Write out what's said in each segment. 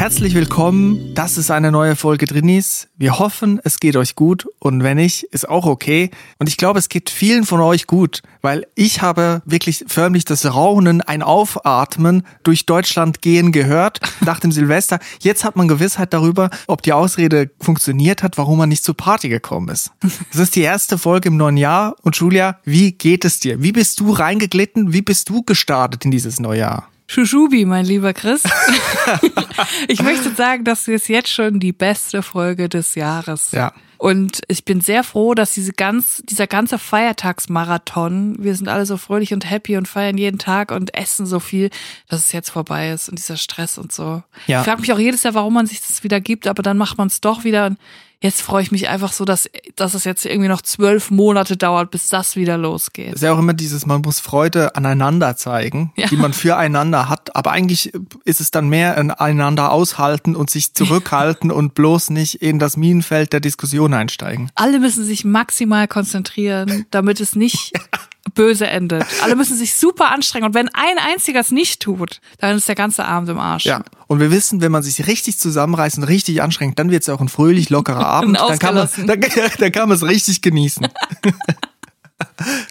Herzlich willkommen. Das ist eine neue Folge Drinnies. Wir hoffen, es geht euch gut und wenn nicht, ist auch okay. Und ich glaube, es geht vielen von euch gut, weil ich habe wirklich förmlich das Raunen, ein Aufatmen durch Deutschland gehen gehört nach dem Silvester. Jetzt hat man Gewissheit darüber, ob die Ausrede funktioniert hat, warum man nicht zur Party gekommen ist. Es ist die erste Folge im neuen Jahr und Julia, wie geht es dir? Wie bist du reingeglitten? Wie bist du gestartet in dieses neue Jahr? Schuschubi, mein lieber Chris. ich möchte sagen, das ist jetzt schon die beste Folge des Jahres. Ja. Und ich bin sehr froh, dass diese ganz, dieser ganze Feiertagsmarathon, wir sind alle so fröhlich und happy und feiern jeden Tag und essen so viel, dass es jetzt vorbei ist und dieser Stress und so. Ja. Ich frage mich auch jedes Jahr, warum man sich das wieder gibt, aber dann macht man es doch wieder. Jetzt freue ich mich einfach so, dass, dass es jetzt irgendwie noch zwölf Monate dauert, bis das wieder losgeht. Es ist ja auch immer dieses, man muss Freude aneinander zeigen, Ja. die man füreinander hat. Aber eigentlich ist es dann mehr ein einander aushalten und sich zurückhalten und bloß nicht in das Minenfeld der Diskussion einsteigen. Alle müssen sich maximal konzentrieren, damit es nicht böse endet. Alle müssen sich super anstrengen. Und wenn ein einziger es nicht tut, dann ist der ganze Abend im Arsch. Ja. Und wir wissen, wenn man sich richtig zusammenreißt und richtig anstrengt, dann wird es auch ein fröhlich lockerer Abend. dann, kann man, dann, dann kann man es richtig genießen.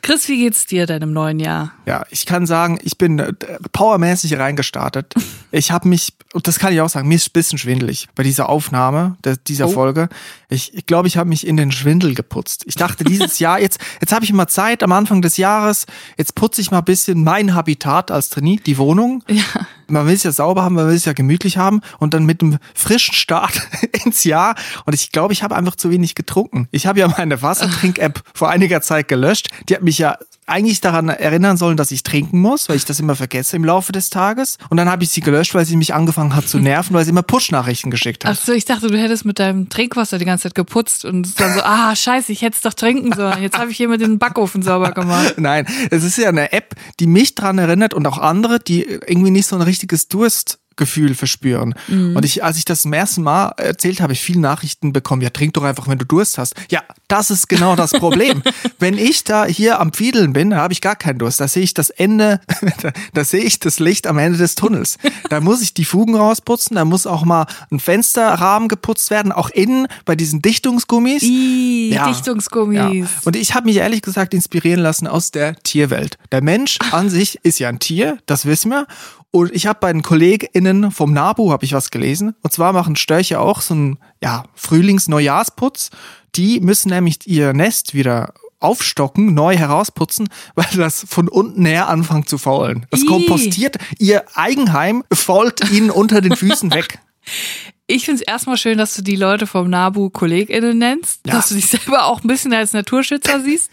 Chris, wie geht's dir denn im neuen Jahr? Ja, ich kann sagen, ich bin äh, powermäßig reingestartet. Ich habe mich, und das kann ich auch sagen, mir ist ein bisschen schwindelig bei dieser Aufnahme der, dieser Oh. Folge. Ich glaube, ich, glaub, ich habe mich in den Schwindel geputzt. Ich dachte, dieses Jahr, jetzt, jetzt habe ich mal Zeit am Anfang des Jahres, jetzt putze ich mal ein bisschen mein Habitat als Trainee, die Wohnung. Ja. Man will es ja sauber haben, man will es ja gemütlich haben und dann mit einem frischen Start ins Jahr. Und ich glaube, ich habe einfach zu wenig getrunken. Ich habe ja meine Wassertrink-App vor einiger Zeit gelöscht. Die hat mich ja eigentlich daran erinnern sollen, dass ich trinken muss, weil ich das immer vergesse im Laufe des Tages. Und dann habe ich sie gelöscht, weil sie mich angefangen hat zu nerven, weil sie immer Push-Nachrichten geschickt hat. Ach so, ich dachte, du hättest mit deinem Trinkwasser die ganze Zeit geputzt und dann so, ah, scheiße, ich hätte es doch trinken sollen. Jetzt habe ich hier mit den Backofen sauber gemacht. Nein, es ist ja eine App, die mich dran erinnert und auch andere, die irgendwie nicht so ein richtiges Durstgefühl verspüren. Und ich, als ich das zum ersten Mal erzählt habe, ich viele Nachrichten bekommen, ja, trink doch einfach, wenn du Durst hast. Ja, das ist genau das Problem. wenn ich da hier am Fiedeln bin, habe ich gar keinen Durst. Da sehe ich das Ende, da, sehe ich das Licht am Ende des Tunnels. Da muss ich die Fugen rausputzen, da muss auch mal ein Fensterrahmen geputzt werden, auch innen bei diesen Dichtungsgummis. Ih, Ja. Dichtungsgummis. Ja. Und ich habe mich ehrlich gesagt inspirieren lassen aus der Tierwelt. Der Mensch an sich ist ja ein Tier, das wissen wir. Und ich habe bei den KollegInnen vom NABU habe ich was gelesen. Und zwar machen Störche auch so einen ja, Frühlings-Neujahrsputz. Die müssen nämlich ihr Nest wieder aufstocken, neu herausputzen, weil das von unten her anfängt zu faulen. Das kompostiert ihr Eigenheim, fault ihnen unter den Füßen weg. Ich find's erstmal schön, dass du die Leute vom NABU KollegInnen nennst, Ja. dass du dich selber auch ein bisschen als Naturschützer siehst.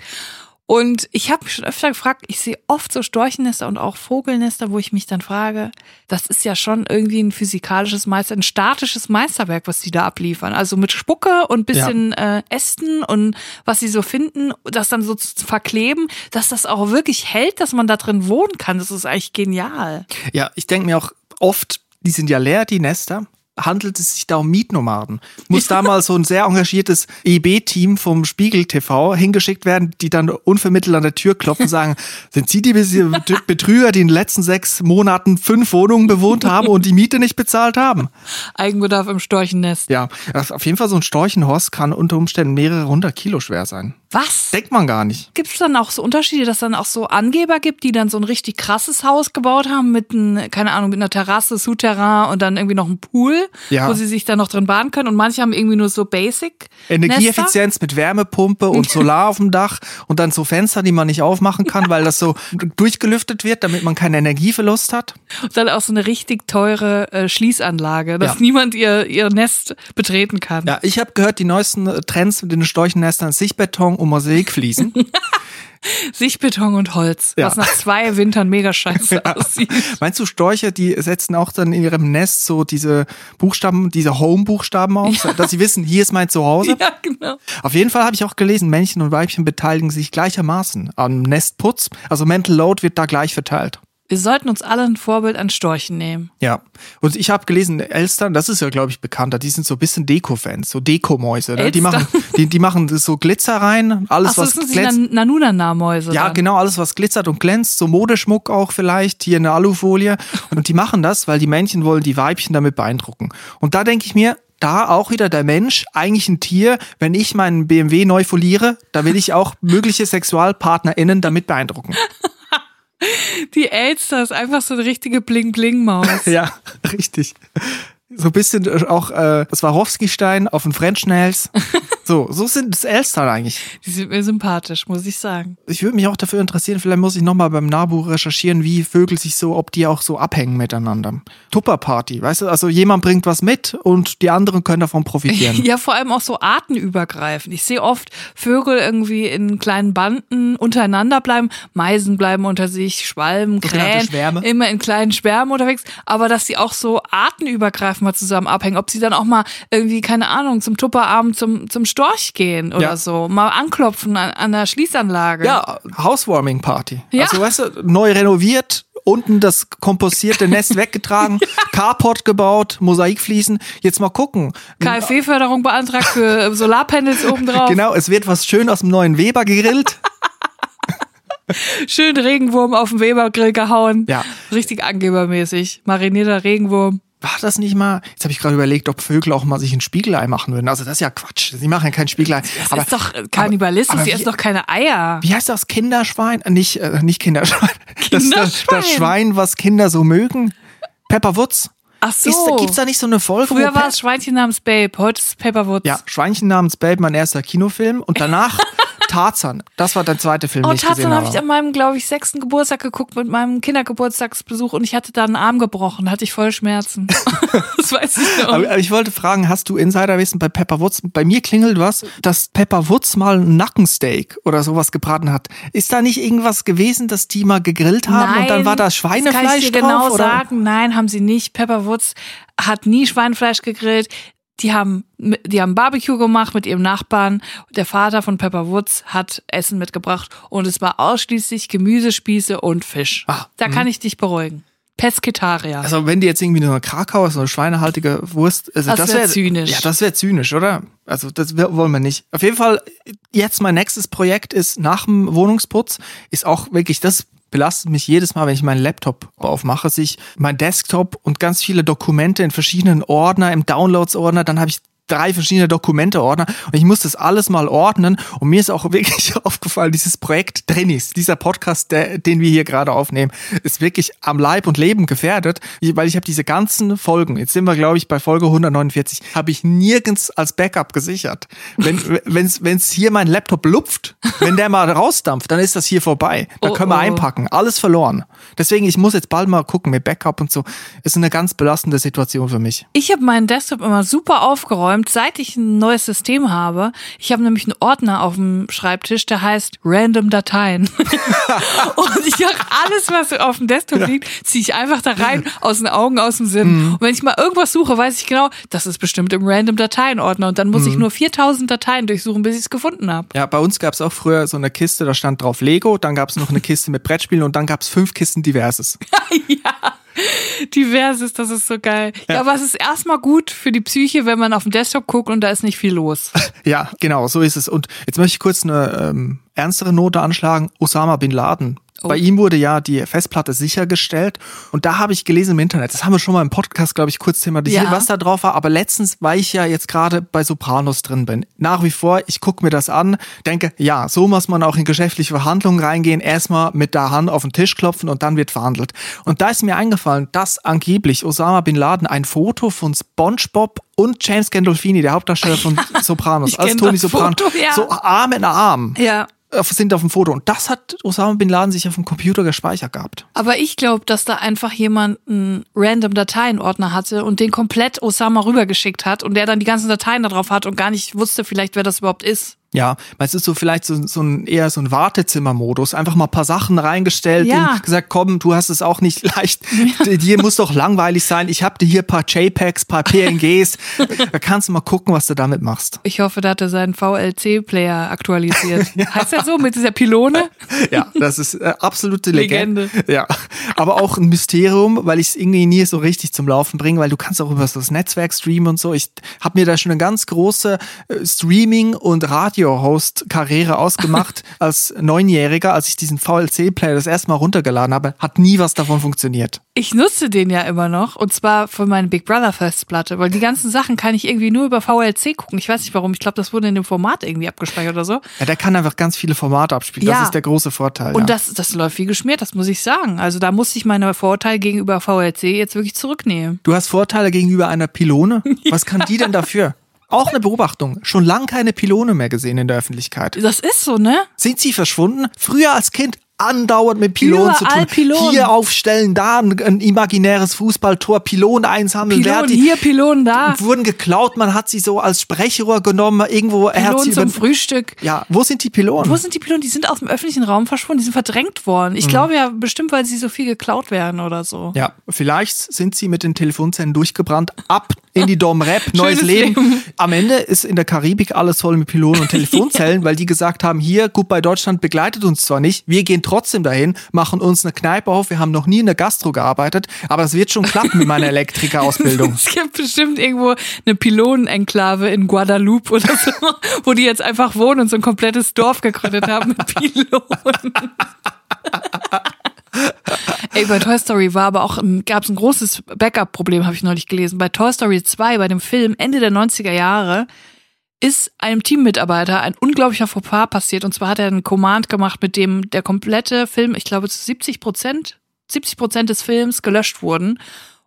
Und ich habe mich schon öfter gefragt, ich sehe oft so Storchennester und auch Vogelnester, wo ich mich dann frage, das ist ja schon irgendwie ein physikalisches Meister, ein statisches Meisterwerk, was die da abliefern. Also mit Spucke und bisschen äh, Ästen und was sie so finden, das dann so zu verkleben, dass das auch wirklich hält, dass man da drin wohnen kann. Das ist eigentlich genial. Ja, ich denke mir auch oft, die sind ja leer, die Nester. Handelt es sich da um Mietnomaden? Muss da mal so ein sehr engagiertes EB-Team vom Spiegel TV hingeschickt werden, die dann unvermittelt an der Tür klopfen und sagen, sind Sie die Betrüger, die in den letzten sechs Monaten fünf Wohnungen bewohnt haben und die Miete nicht bezahlt haben? Eigenbedarf im Storchennest. Ja, das- auf jeden Fall so ein Storchenhorst kann unter Umständen mehrere hundert Kilo schwer sein. Was? Denkt man gar nicht. Gibt es dann auch so Unterschiede, dass dann auch so Angeber gibt, die dann so ein richtig krasses Haus gebaut haben mit, ein, keine Ahnung, mit einer Terrasse, Souterrain und dann irgendwie noch ein Pool, Ja. wo sie sich dann noch drin baden können und manche haben irgendwie nur so Basic. Energieeffizienz mit Wärmepumpe und Solar auf dem Dach und dann so Fenster, die man nicht aufmachen kann, weil das so durchgelüftet wird, damit man keinen Energieverlust hat. Und dann auch so eine richtig teure äh, Schließanlage, dass Ja. niemand ihr, ihr Nest betreten kann. Ja, ich habe gehört, die neuesten äh, Trends mit den Storchennestern, Sichtbeton und Mosaikfliesen. Sichtbeton und Holz, Ja. was nach zwei Wintern mega scheiße aussieht. Meinst du, Storche, die setzen auch dann in ihrem Nest so diese Buchstaben, diese Home-Buchstaben auf, dass sie wissen, hier ist mein Zuhause? Ja, genau. Auf jeden Fall habe ich auch gelesen, Männchen und Weibchen beteiligen sich gleichermaßen am Nestputz. Also Mental Load wird da gleich verteilt. Wir sollten uns alle ein Vorbild an Storchen nehmen. Ja. Und ich habe gelesen, Elstern, das ist ja, glaube ich, bekannter, die sind so ein bisschen Deko-Fans, so Dekomäuse. Ne? Die machen, die, die machen so Glitzer rein, alles Achso, was das sind glänzt. die Nanunana-Mäuse. Ja, dann. genau, alles was glitzert und glänzt, so Modeschmuck auch vielleicht, hier in der Alufolie. Und die machen das, weil die Männchen wollen die Weibchen damit beeindrucken. Und da denke ich mir, da auch wieder der Mensch, eigentlich ein Tier, wenn ich meinen BMW neu foliere, da will ich auch mögliche SexualpartnerInnen damit beeindrucken. Die Elster ist einfach so eine richtige Bling-Bling-Maus. Ja, richtig. So ein bisschen auch äh, Swarovski-Stein auf den French Nails. So, so sind das Elstern eigentlich. Die sind mir sympathisch, muss ich sagen. Ich würde mich auch dafür interessieren, vielleicht muss ich nochmal beim Nabu recherchieren, wie Vögel sich so, ob die auch so abhängen miteinander. Tupperparty, weißt du, also jemand bringt was mit und die anderen können davon profitieren. Ja, vor allem auch so artenübergreifend. Ich sehe oft Vögel irgendwie in kleinen Banden untereinander bleiben. Meisen bleiben unter sich, Schwalben, Sogenannte Krähen, Schwärme. immer in kleinen Schwärmen unterwegs. Aber dass sie auch so artenübergreifend mal zusammen abhängen. Ob sie dann auch mal irgendwie, keine Ahnung, zum Tupperabend zum, zum Storch gehen oder Ja. so. Mal anklopfen an, an der Schließanlage. Ja, Housewarming Party. Ja. Also, weißt du, neu renoviert, unten das kompostierte Nest weggetragen, Carport gebaut, Mosaikfliesen. Jetzt mal gucken. KfW-Förderung beantragt für Solarpanels obendrauf. Genau, es wird was schön aus dem neuen Weber gegrillt. Schön Regenwurm auf den Webergrill gehauen. Ja. Richtig angebermäßig. Marinierter Regenwurm. War das nicht mal? Jetzt habe ich gerade überlegt, ob Vögel auch mal sich ein Spiegelei machen würden. Also das ist ja Quatsch. Sie machen ja kein Spiegelei. Das ist doch Kannibalismus, aber wie- essen doch keine Eier. Wie heißt das? Kinderschwein? Äh, Nicht, äh, nicht Kinderschwein. Das, das, Kinderschwein. das Schwein, was Kinder so mögen. Pepperwoods. Ach so. Ist, da- gibt's da nicht so eine Folge? Früher war es Schweinchen namens Babe, heute ist es Pepperwoods. Ja, Schweinchen namens Babe, mein erster Kinofilm. Und danach Tarzan. Das war der zweite Film, Oh, den ich gesehen Tarzan habe habe. ich an meinem, glaube ich, sechsten Geburtstag geguckt mit meinem Kindergeburtstagsbesuch und ich hatte da einen Arm gebrochen, hatte ich voll Schmerzen. das weiß ich noch. aber, aber ich wollte fragen, hast du Insiderwissen bei Pepper Woods? Bei mir klingelt was, dass Pepper Woods mal ein Nackensteak oder sowas gebraten hat. Ist da nicht irgendwas gewesen, dass die mal gegrillt haben und dann war da das kann Schweinefleisch ich dir drauf? genau oder? sagen. Nein, haben sie nicht. Pepperwoods hat nie Schweinefleisch gegrillt. Die haben, die haben Barbecue gemacht mit ihrem Nachbarn. Der Vater von Pepper Woods hat Essen mitgebracht und es war ausschließlich Gemüsespieße und Fisch. Ah, da kann ich dich beruhigen. Pesketarier. Also wenn die jetzt irgendwie nur eine Krakauer, so eine schweinehaltige Wurst, also Das das, wär wäre zynisch. Ja, das wäre zynisch, oder? Also das wär- wollen wir nicht. Auf jeden Fall jetzt mein nächstes Projekt ist nach dem Wohnungsputz ist auch wirklich das belastet mich jedes Mal, wenn ich meinen Laptop aufmache, sich mein Desktop und ganz viele Dokumente in verschiedenen Ordner, im Downloads-Ordner, dann habe ich drei verschiedene Dokumente-Ordner und ich muss das alles mal ordnen und mir ist auch wirklich aufgefallen, dieses Projekt Drinis, dieser Podcast, der, den wir hier gerade aufnehmen, ist wirklich am Leib und Leben gefährdet, weil ich habe diese ganzen Folgen, jetzt sind wir glaube ich bei Folge 149, habe ich nirgends als Backup gesichert. Wenn wenn's wenn's hier mein Laptop lupft, wenn der mal rausdampft, dann ist das hier vorbei. Da Oh, können wir oh. einpacken, alles verloren. Deswegen ich muss jetzt bald mal gucken mit Backup und so. Ist eine ganz belastende Situation für mich. Ich habe meinen Desktop immer super aufgeräumt, seit ich ein neues System habe. Ich habe nämlich einen Ordner auf dem Schreibtisch, der heißt Random Dateien. und ich mache alles, was auf dem Desktop liegt, ziehe ich einfach da rein, aus den Augen, aus dem Sinn. Und wenn ich mal irgendwas suche, weiß ich genau, das ist bestimmt im Random Dateien Ordner. Und dann muss ich nur 4000 Dateien durchsuchen, bis ich es gefunden habe. Ja, bei uns gab es auch früher so eine Kiste, da stand drauf Lego, dann gab es noch eine Kiste mit Brettspielen und dann gab es fünf Kisten Diverses. ja. Diverses, das ist so geil. Ja. aber es ist erstmal gut für die Psyche, wenn man auf dem Desktop guckt und da ist nicht viel los. Ja, genau, so ist es. Und jetzt möchte ich kurz eine ähm, ernstere Note anschlagen. Osama Bin Laden. Oh. Bei ihm wurde ja die Festplatte sichergestellt und da habe ich gelesen im Internet, das haben wir schon mal im Podcast, glaube ich, kurz thematisiert, Ja. was da drauf war, aber letztens, weil ich ja jetzt gerade bei Sopranos drin bin, nach wie vor, ich gucke mir das an, denke, ja, so muss man auch in geschäftliche Verhandlungen reingehen, erstmal mit der Hand auf den Tisch klopfen und dann wird verhandelt. Und da ist mir eingefallen, dass angeblich Osama Bin Laden ein Foto von SpongeBob und James Gandolfini, der Hauptdarsteller von Sopranos, als Tony Soprano, Foto, ja. so Arm in Arm Ja. Sind auf dem Foto. Und das hat Osama Bin Laden sich auf dem Computer gespeichert gehabt. Aber ich glaube, dass da einfach jemand einen random Dateienordner hatte und den komplett Osama rübergeschickt hat und der dann die ganzen Dateien da drauf hat und gar nicht wusste vielleicht, wer das überhaupt ist. Ja, weil es ist so vielleicht so, so ein eher so ein Wartezimmermodus. Einfach mal ein paar Sachen reingestellt Ja. und gesagt, komm, du hast es auch nicht leicht. Dir muss doch langweilig sein. Ich habe dir hier ein paar JPEGs, paar PNGs. da kannst du mal gucken, was du damit machst. Ich hoffe, da hat er seinen VLC-Player aktualisiert. Heißt er so mit dieser Pylone? Ja, das ist äh, absolute Legende. Legende. Ja, aber auch ein Mysterium, weil ich es irgendwie nie so richtig zum Laufen bringe, weil du kannst auch über das Netzwerk streamen und so. Ich habe mir da schon eine ganz große äh, Streaming- und Radio-Host-Karriere ausgemacht als Neunjähriger, als ich diesen VLC-Player das erste Mal runtergeladen habe. Hat nie was davon funktioniert. Ich nutze den ja immer noch und zwar für meine Big Brother Festplatte, weil die ganzen Sachen kann ich irgendwie nur über VLC gucken. Ich weiß nicht warum. Ich glaube, das wurde in dem Format irgendwie abgespeichert oder so. Ja, der kann einfach ganz viele Formate abspielen. Ja. Das ist der große Vorteil. Und ja. das, das läuft wie geschmiert, das muss ich sagen. Also da muss ich meine Vorteile gegenüber VLC jetzt wirklich zurücknehmen. Du hast Vorteile gegenüber einer Pylone? Was kann die denn dafür? Auch eine Beobachtung. Schon lang keine Pylone mehr gesehen in der Öffentlichkeit. Das ist so, ne? Sind sie verschwunden? Früher als Kind andauernd mit Pylonen zu tun. Pylonen. Hier aufstellen, da ein, ein imaginäres Fußballtor, Pylon einsammeln. Pylonen die, hier, Pylonen da. wurden geklaut, man hat sie so als Sprechrohr genommen, irgendwo Pylonen zum über, Frühstück. Ja, wo sind die Pylonen? Wo sind die Pylonen? Die sind aus dem öffentlichen Raum verschwunden, die sind verdrängt worden. Mhm. Ich glaube ja bestimmt, weil sie so viel geklaut werden oder so. Ja, vielleicht sind sie mit den Telefonzellen durchgebrannt, ab in die Dom Rap, neues Leben. Leben. Am Ende ist in der Karibik alles voll mit Pylonen und Telefonzellen, weil die gesagt haben, hier, gut, bei Deutschland begleitet uns zwar nicht, wir gehen trotzdem dahin, machen uns eine Kneipe auf, wir haben noch nie in der Gastro gearbeitet, aber es wird schon klappen mit meiner Elektrikerausbildung. Es gibt bestimmt irgendwo eine Pylonenenklave in Guadeloupe oder so, wo die jetzt einfach wohnen und so ein komplettes Dorf gegründet haben mit Pylonen. Ey, bei Toy Story war aber auch, gab es ein großes Backup-Problem, habe ich neulich gelesen. Bei Toy Story 2, bei dem Film Ende der 90er Jahre, ist einem Teammitarbeiter ein unglaublicher Fauxpas passiert. Und zwar hat er einen Command gemacht, mit dem der komplette Film, ich glaube zu 70 Prozent, 70 Prozent des Films gelöscht wurden.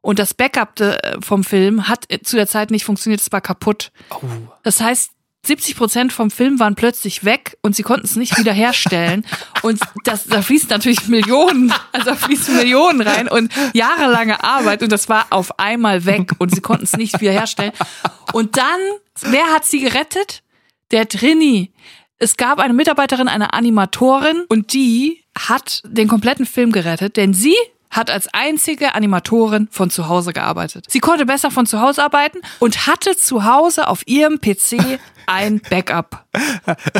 Und das Backup de- vom Film hat zu der Zeit nicht funktioniert, es war kaputt. Das heißt, 70 Prozent vom Film waren plötzlich weg und sie konnten es nicht wieder herstellen. Und das, da fließen natürlich Millionen, also da fließen Millionen rein und jahrelange Arbeit und das war auf einmal weg und sie konnten es nicht wieder herstellen. Und dann, wer hat sie gerettet? Der Trini. Es gab eine Mitarbeiterin, eine Animatorin und die hat den kompletten Film gerettet, denn sie hat als einzige Animatorin von zu Hause gearbeitet. Sie konnte besser von zu Hause arbeiten und hatte zu Hause auf ihrem PC ein Backup.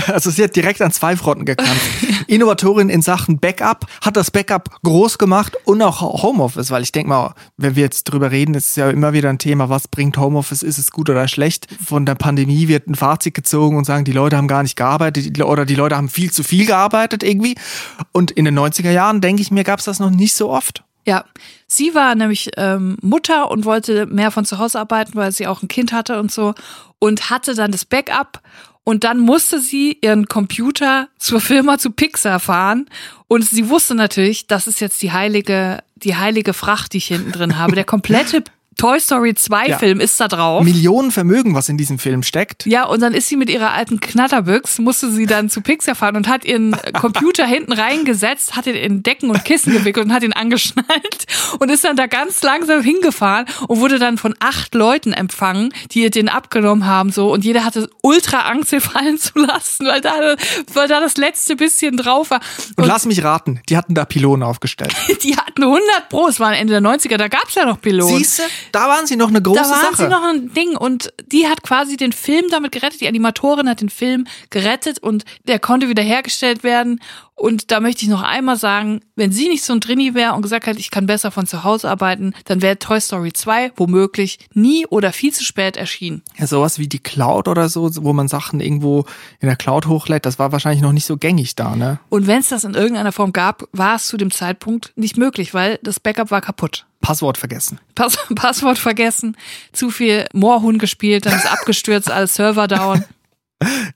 Also sie hat direkt an zwei Fronten gekämpft. Innovatorin in Sachen Backup, hat das Backup groß gemacht und auch Homeoffice, weil ich denke mal, wenn wir jetzt drüber reden, ist es ja immer wieder ein Thema, was bringt Homeoffice, ist es gut oder schlecht? Von der Pandemie wird ein Fazit gezogen und sagen, die Leute haben gar nicht gearbeitet oder die Leute haben viel zu viel gearbeitet irgendwie. Und in den 90er Jahren, denke ich mir, gab es das noch nicht so oft. Ja, sie war nämlich ähm, Mutter und wollte mehr von zu Hause arbeiten, weil sie auch ein Kind hatte und so und hatte dann das Backup und dann musste sie ihren Computer zur Firma zu Pixar fahren und sie wusste natürlich, das ist jetzt die heilige die heilige Fracht, die ich hinten drin habe. Der komplette Toy Story 2 Ja. Film ist da drauf. Millionen Vermögen, was in diesem Film steckt. Ja, und dann ist sie mit ihrer alten Knatterbüchs, musste sie dann zu Pixar fahren und hat ihren Computer hinten reingesetzt, hat ihn in Decken und Kissen gewickelt und hat ihn angeschnallt und ist dann da ganz langsam hingefahren und wurde dann von acht Leuten empfangen, die ihr den abgenommen haben, so. Und jeder hatte ultra Angst, ihn fallen zu lassen, weil da, weil da das letzte bisschen drauf war. Und lass mich raten, die hatten da Pylonen aufgestellt. die hatten 100 Pro, es war Ende der 90er, da gab's ja noch Piloten. Siehste, da waren sie noch eine große Da waren Sache. sie noch ein Ding und die hat quasi den Film damit gerettet. Die Animatorin hat den Film gerettet und der konnte wieder hergestellt werden. Und da möchte ich noch einmal sagen, wenn sie nicht so ein Drini wäre und gesagt hat, ich kann besser von zu Hause arbeiten, dann wäre Toy Story 2 womöglich nie oder viel zu spät erschienen. Ja, sowas wie die Cloud oder so, wo man Sachen irgendwo in der Cloud hochlädt, das war wahrscheinlich noch nicht so gängig da, ne? Und wenn es das in irgendeiner Form gab, war es zu dem Zeitpunkt nicht möglich, weil das Backup war kaputt. Passwort vergessen. Pass Passwort vergessen, zu viel Moorhuhn gespielt, dann ist abgestürzt, alles Server down.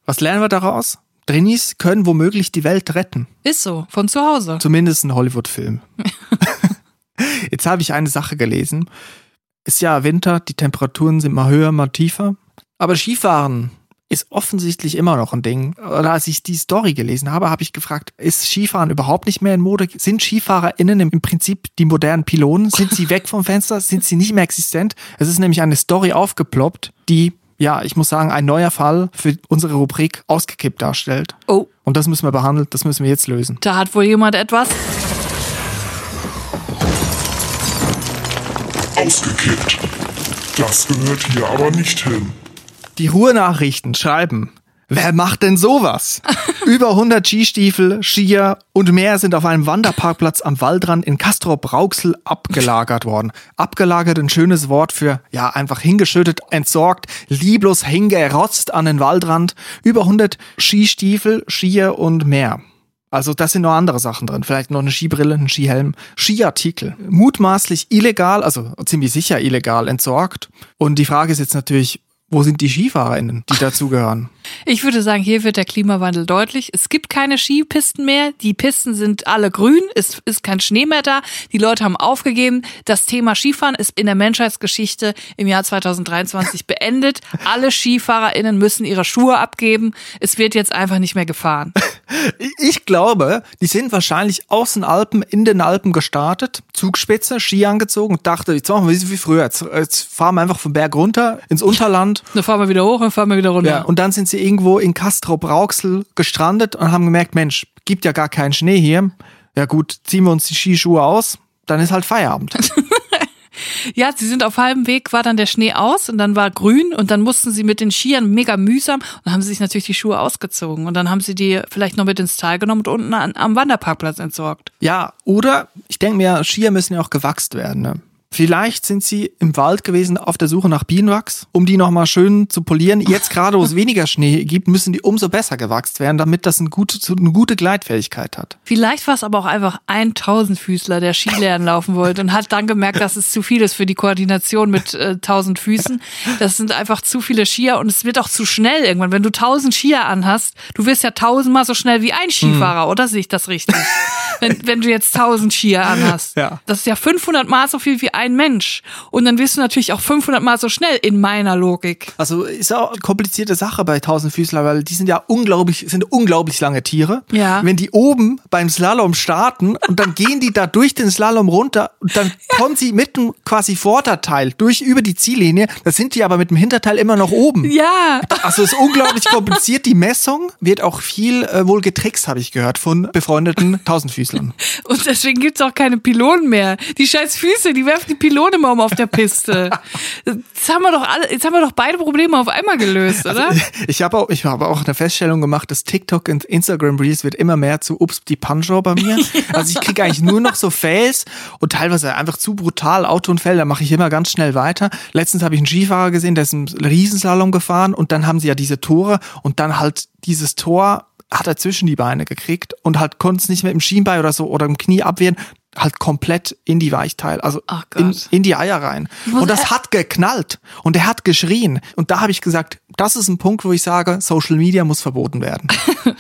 Was lernen wir daraus? Drinis können womöglich die Welt retten. Ist so, von zu Hause. Zumindest ein Hollywood-Film. Jetzt habe ich eine Sache gelesen. Ist ja Winter, die Temperaturen sind mal höher, mal tiefer. Aber Skifahren ist offensichtlich immer noch ein Ding. Oder als ich die Story gelesen habe, habe ich gefragt, ist Skifahren überhaupt nicht mehr in Mode? Sind SkifahrerInnen im Prinzip die modernen Pilonen? Sind sie weg vom Fenster? Sind sie nicht mehr existent? Es ist nämlich eine Story aufgeploppt, die ja, ich muss sagen, ein neuer Fall für unsere Rubrik ausgekippt darstellt. Oh, Und das müssen wir behandeln, das müssen wir jetzt lösen. da hat wohl jemand etwas. Ausgekippt. Das gehört hier aber nicht hin. Die Ruhrnachrichten schreiben, wer macht denn sowas? Über 100 Skistiefel, Skier und mehr sind auf einem Wanderparkplatz am Waldrand in Castrop-Rauxel abgelagert worden. Abgelagert, ein schönes Wort für, ja, einfach hingeschüttet, entsorgt, lieblos hingerotzt an den Waldrand. Über 100 Skistiefel, Skier und mehr. Also das sind noch andere Sachen drin. Vielleicht noch eine Skibrille, ein Skihelm, Skiartikel. Mutmaßlich illegal, also ziemlich sicher illegal entsorgt. Und die Frage ist jetzt natürlich, wo sind die SkifahrerInnen, die dazugehören? Ich würde sagen, hier wird der Klimawandel deutlich. Es gibt keine Skipisten mehr. Die Pisten sind alle grün. Es ist kein Schnee mehr da. Die Leute haben aufgegeben. Das Thema Skifahren ist in der Menschheitsgeschichte im Jahr 2023 beendet. Alle SkifahrerInnen müssen ihre Schuhe abgeben. Es wird jetzt einfach nicht mehr gefahren. Ich glaube, die sind wahrscheinlich aus den Alpen in den Alpen gestartet, Zugspitze, Ski angezogen und dachte, jetzt machen wir wie früher. Jetzt, jetzt fahren wir einfach vom Berg runter ins Unterland. Dann fahren wir wieder hoch und fahren wir wieder runter. Ja, und dann sind sie irgendwo in Castrop-Rauxel gestrandet und haben gemerkt, Mensch, gibt ja gar keinen Schnee hier. Ja gut, ziehen wir uns die Skischuhe aus, dann ist halt Feierabend. Ja, sie sind auf halbem Weg, war dann der Schnee aus und dann war grün und dann mussten sie mit den Skiern mega mühsam und dann haben sie sich natürlich die Schuhe ausgezogen und dann haben sie die vielleicht noch mit ins Tal genommen und unten an, am Wanderparkplatz entsorgt. Ja, oder ich denke mir, Skier müssen ja auch gewachst werden. Ne? Vielleicht sind sie im Wald gewesen auf der Suche nach Bienenwachs, um die nochmal schön zu polieren. Jetzt gerade, wo es weniger Schnee gibt, müssen die umso besser gewachst werden, damit das eine gute, eine gute Gleitfähigkeit hat. Vielleicht war es aber auch einfach ein Tausendfüßler, der Skilernen laufen wollte und hat dann gemerkt, dass es zu viel ist für die Koordination mit äh, tausend Füßen. Das sind einfach zu viele Skier und es wird auch zu schnell irgendwann. Wenn du tausend Skier anhast, du wirst ja tausendmal so schnell wie ein Skifahrer, oder sehe ich das richtig? wenn, wenn du jetzt tausend Skier anhast. Ja. Das ist ja 500 Mal so viel wie ein Mensch. Und dann wirst du natürlich auch 500 Mal so schnell in meiner Logik. Also ist auch eine komplizierte Sache bei Tausendfüßler, weil die sind ja unglaublich, sind unglaublich lange Tiere. Ja. Wenn die oben beim Slalom starten und dann gehen die da durch den Slalom runter und dann kommen sie mit dem quasi Vorderteil durch über die Ziellinie, da sind die aber mit dem Hinterteil immer noch oben. Ja. Also es ist unglaublich kompliziert. Die Messung wird auch viel äh, wohl getrickst, habe ich gehört, von befreundeten Tausendfüßlern. Und deswegen gibt's auch keine Pylonen mehr. Die scheiß Füße, die werfen die Pylone immer um auf der Piste. Jetzt haben wir doch alle, jetzt haben wir doch beide Probleme auf einmal gelöst, oder? Ich habe auch, ich habe auch eine Feststellung gemacht, dass TikTok und Instagram Reels wird immer mehr zu Ups die Pancho bei mir. Also ich kriege eigentlich nur noch so Fails und teilweise einfach zu brutal Autounfälle. Da mache ich immer ganz schnell weiter. Letztens habe ich einen Skifahrer gesehen, der ist einen Riesenslalom gefahren und dann haben sie ja diese Tore und dann halt dieses Tor hat er zwischen die Beine gekriegt und halt konnte es nicht mehr im Schienbein oder so oder im Knie abwehren, halt komplett in die Weichteil, also in, in die Eier rein. Und das hat geknallt und er hat geschrien. Und da habe ich gesagt, das ist ein Punkt, wo ich sage, Social Media muss verboten werden.